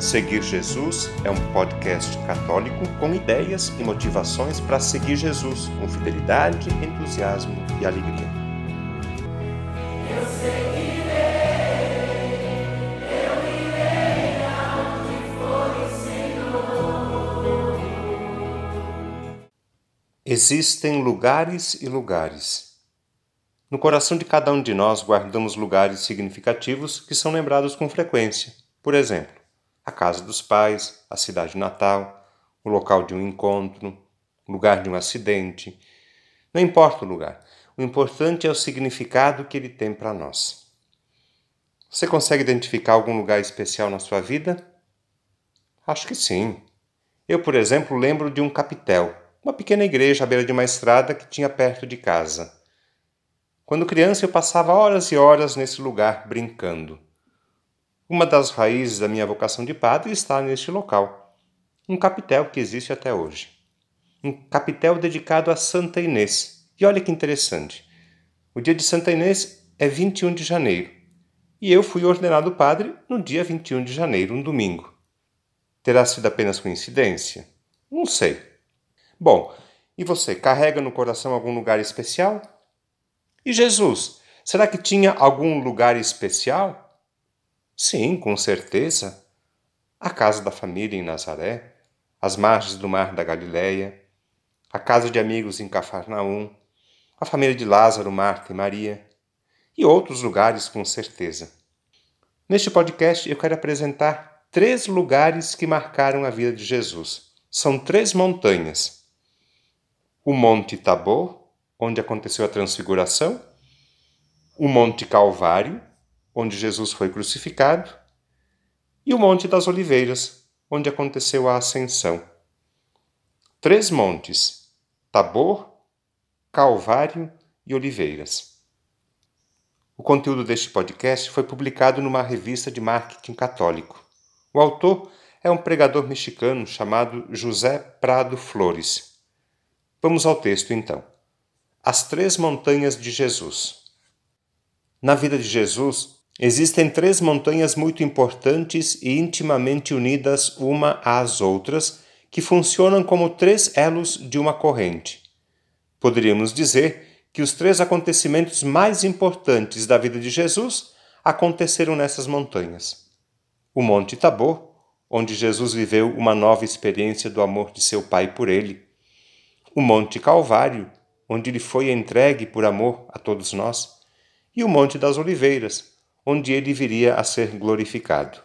Seguir Jesus é um podcast católico com ideias e motivações para seguir Jesus com fidelidade, entusiasmo e alegria. Eu seguirei, eu irei for o Senhor. Existem lugares e lugares. No coração de cada um de nós guardamos lugares significativos que são lembrados com frequência. Por exemplo, a casa dos pais, a cidade natal, o local de um encontro, o lugar de um acidente. Não importa o lugar, o importante é o significado que ele tem para nós. Você consegue identificar algum lugar especial na sua vida? Acho que sim. Eu, por exemplo, lembro de um capitel, uma pequena igreja à beira de uma estrada que tinha perto de casa. Quando criança, eu passava horas e horas nesse lugar brincando. Uma das raízes da minha vocação de padre está neste local, um capitel que existe até hoje. Um capitel dedicado a Santa Inês. E olha que interessante. O dia de Santa Inês é 21 de janeiro. E eu fui ordenado padre no dia 21 de janeiro, um domingo. Terá sido apenas coincidência? Não sei. Bom, e você carrega no coração algum lugar especial? E Jesus? Será que tinha algum lugar especial? Sim, com certeza. A casa da família em Nazaré, as margens do mar da Galileia, a casa de amigos em Cafarnaum, a família de Lázaro, Marta e Maria, e outros lugares com certeza. Neste podcast eu quero apresentar três lugares que marcaram a vida de Jesus. São três montanhas. O Monte Tabor, onde aconteceu a transfiguração, o Monte Calvário, onde Jesus foi crucificado, e o Monte das Oliveiras, onde aconteceu a Ascensão. Três montes: Tabor, Calvário e Oliveiras. O conteúdo deste podcast foi publicado numa revista de marketing católico. O autor é um pregador mexicano chamado José Prado Flores. Vamos ao texto então. As Três Montanhas de Jesus. Na vida de Jesus, Existem três montanhas muito importantes e intimamente unidas uma às outras, que funcionam como três elos de uma corrente. Poderíamos dizer que os três acontecimentos mais importantes da vida de Jesus aconteceram nessas montanhas. O Monte Tabor, onde Jesus viveu uma nova experiência do amor de seu Pai por ele. O Monte Calvário, onde ele foi entregue por amor a todos nós. E o Monte das Oliveiras, onde ele viria a ser glorificado.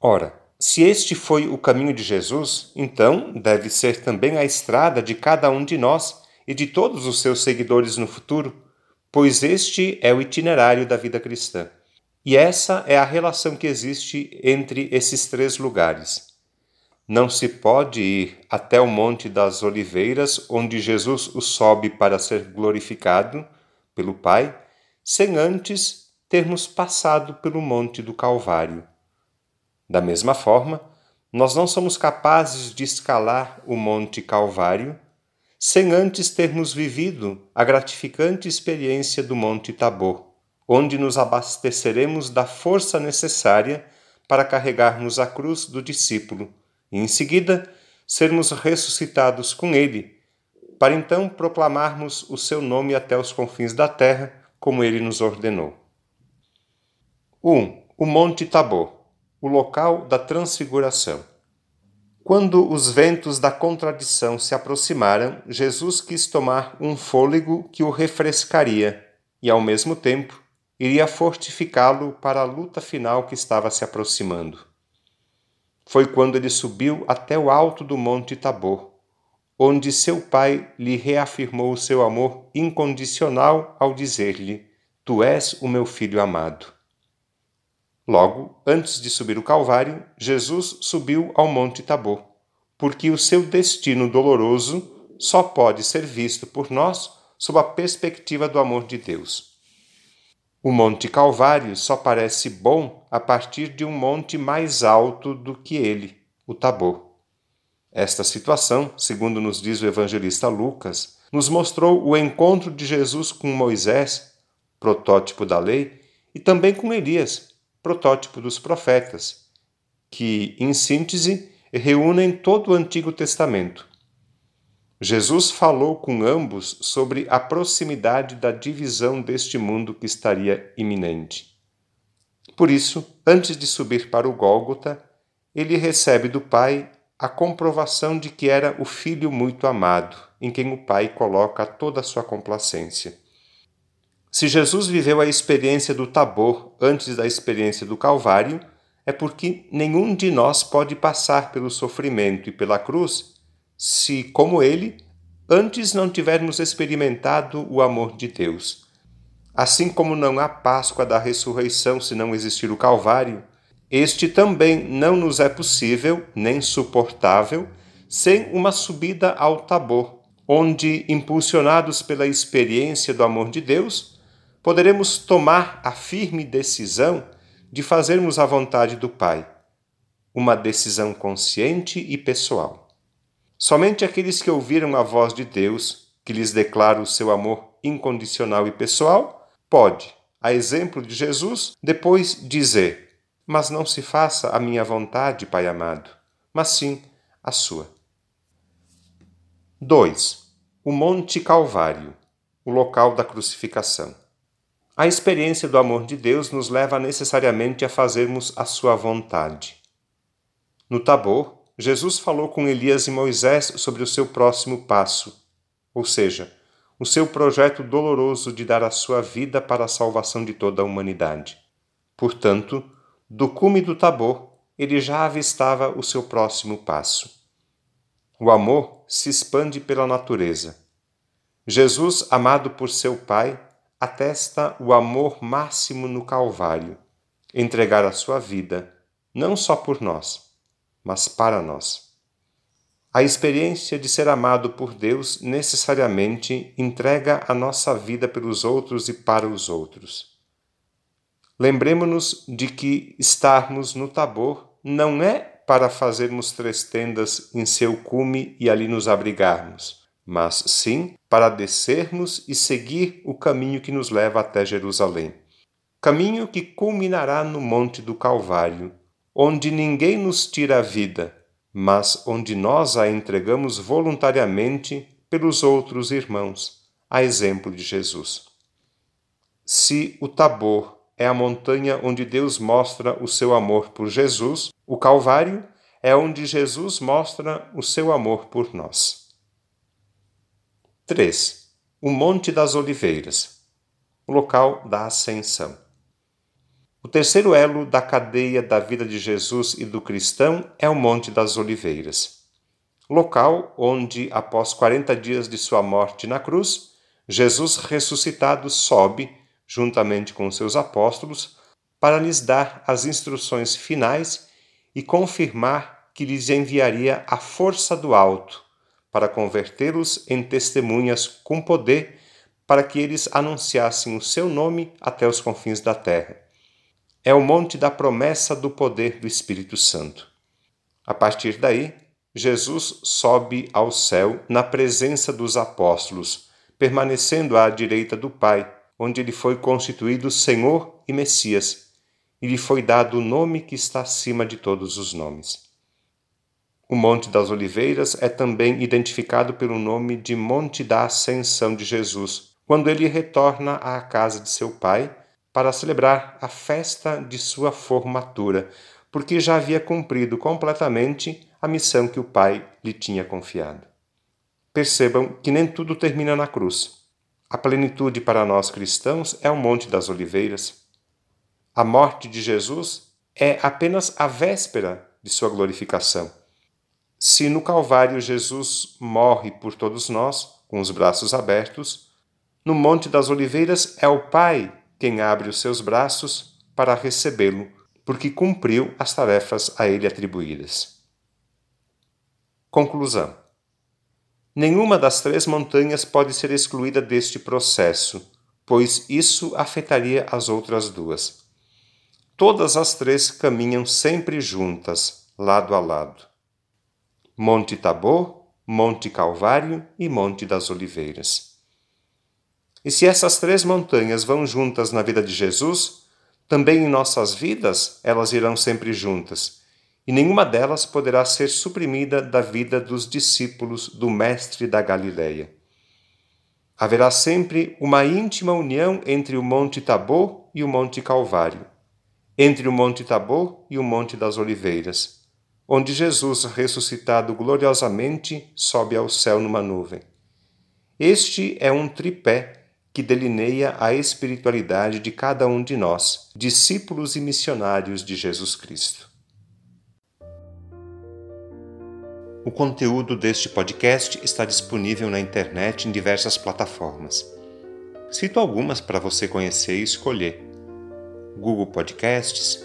Ora, se este foi o caminho de Jesus, então deve ser também a estrada de cada um de nós e de todos os seus seguidores no futuro, pois este é o itinerário da vida cristã. E essa é a relação que existe entre esses três lugares. Não se pode ir até o Monte das Oliveiras, onde Jesus o sobe para ser glorificado pelo Pai, sem antes termos passado pelo Monte do Calvário. Da mesma forma, nós não somos capazes de escalar o Monte Calvário sem antes termos vivido a gratificante experiência do Monte Tabor, onde nos abasteceremos da força necessária para carregarmos a cruz do discípulo e, em seguida, sermos ressuscitados com ele, para então proclamarmos o seu nome até os confins da terra, como ele nos ordenou. 1. O Monte Tabor, o local da transfiguração. Quando os ventos da contradição se aproximaram, Jesus quis tomar um fôlego que o refrescaria e, ao mesmo tempo, iria fortificá-lo para a luta final que estava se aproximando. Foi quando ele subiu até o alto do Monte Tabor, onde seu pai lhe reafirmou o seu amor incondicional ao dizer-lhe: Tu és o meu filho amado. Logo, antes de subir o Calvário, Jesus subiu ao Monte Tabor, porque o seu destino doloroso só pode ser visto por nós sob a perspectiva do amor de Deus. O Monte Calvário só parece bom a partir de um monte mais alto do que ele, o Tabor. Esta situação, segundo nos diz o evangelista Lucas, nos mostrou o encontro de Jesus com Moisés, protótipo da lei, e também com Elias, protótipo dos profetas, que, em síntese, reúnem todo o Antigo Testamento. Jesus falou com ambos sobre a proximidade da divisão deste mundo que estaria iminente. Por isso, antes de subir para o Gólgota, ele recebe do Pai a comprovação de que era o filho muito amado, em quem o Pai coloca toda a sua complacência. Se Jesus viveu a experiência do Tabor antes da experiência do Calvário, é porque nenhum de nós pode passar pelo sofrimento e pela cruz se, como ele, antes não tivermos experimentado o amor de Deus. Assim como não há Páscoa da ressurreição se não existir o Calvário, este também não nos é possível, nem suportável, sem uma subida ao Tabor, onde, impulsionados pela experiência do amor de Deus, poderemos tomar a firme decisão de fazermos a vontade do Pai, uma decisão consciente e pessoal. Somente aqueles que ouviram a voz de Deus, que lhes declara o seu amor incondicional e pessoal, pode, a exemplo de Jesus, depois dizer: Mas não se faça a minha vontade, Pai amado, mas sim a sua. 2. O Monte Calvário, o local da crucificação. A experiência do amor de Deus nos leva necessariamente a fazermos a sua vontade. No Tabor, Jesus falou com Elias e Moisés sobre o seu próximo passo, ou seja, o seu projeto doloroso de dar a sua vida para a salvação de toda a humanidade. Portanto, do cume do Tabor, ele já avistava o seu próximo passo. O amor se expande pela natureza. Jesus, amado por seu Pai, atesta o amor máximo no Calvário, entregar a sua vida, não só por nós, mas para nós. A experiência de ser amado por Deus necessariamente entrega a nossa vida pelos outros e para os outros. Lembremos-nos de que estarmos no Tabor não é para fazermos três tendas em seu cume e ali nos abrigarmos mas sim para descermos e seguir o caminho que nos leva até Jerusalém. Caminho que culminará no Monte do Calvário, onde ninguém nos tira a vida, mas onde nós a entregamos voluntariamente pelos outros irmãos, a exemplo de Jesus. Se o Tabor é a montanha onde Deus mostra o seu amor por Jesus, o Calvário é onde Jesus mostra o seu amor por nós. 3. O Monte das Oliveiras, o local da ascensão. O terceiro elo da cadeia da vida de Jesus e do cristão é o Monte das Oliveiras, local onde, após 40 dias de sua morte na cruz, Jesus ressuscitado sobe, juntamente com seus apóstolos, para lhes dar as instruções finais e confirmar que lhes enviaria a força do alto para convertê-los em testemunhas com poder, para que eles anunciassem o seu nome até os confins da terra. É o monte da promessa do poder do Espírito Santo. A partir daí, Jesus sobe ao céu na presença dos apóstolos, permanecendo à direita do Pai, onde ele foi constituído Senhor e Messias, e lhe foi dado o nome que está acima de todos os nomes. O Monte das Oliveiras é também identificado pelo nome de Monte da Ascensão de Jesus, quando ele retorna à casa de seu pai para celebrar a festa de sua formatura, porque já havia cumprido completamente a missão que o pai lhe tinha confiado. Percebam que nem tudo termina na cruz. A plenitude para nós cristãos é o Monte das Oliveiras. A morte de Jesus é apenas a véspera de sua glorificação. Se no Calvário Jesus morre por todos nós, com os braços abertos, no Monte das Oliveiras é o Pai quem abre os seus braços para recebê-lo, porque cumpriu as tarefas a ele atribuídas. Conclusão: Nenhuma das três montanhas pode ser excluída deste processo, pois isso afetaria as outras duas. Todas as três caminham sempre juntas, lado a lado. Monte Tabor, Monte Calvário e Monte das Oliveiras. E se essas três montanhas vão juntas na vida de Jesus, também em nossas vidas elas irão sempre juntas. e nenhuma delas poderá ser suprimida da vida dos discípulos do Mestre da Galileia. Haverá sempre uma íntima união entre o Monte Tabor e o Monte Calvário, entre o Monte Tabor e o Monte das Oliveiras, onde Jesus, ressuscitado gloriosamente, sobe ao céu numa nuvem. Este é um tripé que delineia a espiritualidade de cada um de nós, discípulos e missionários de Jesus Cristo. O conteúdo deste podcast está disponível na internet em diversas plataformas. Cito algumas para você conhecer e escolher: Google Podcasts,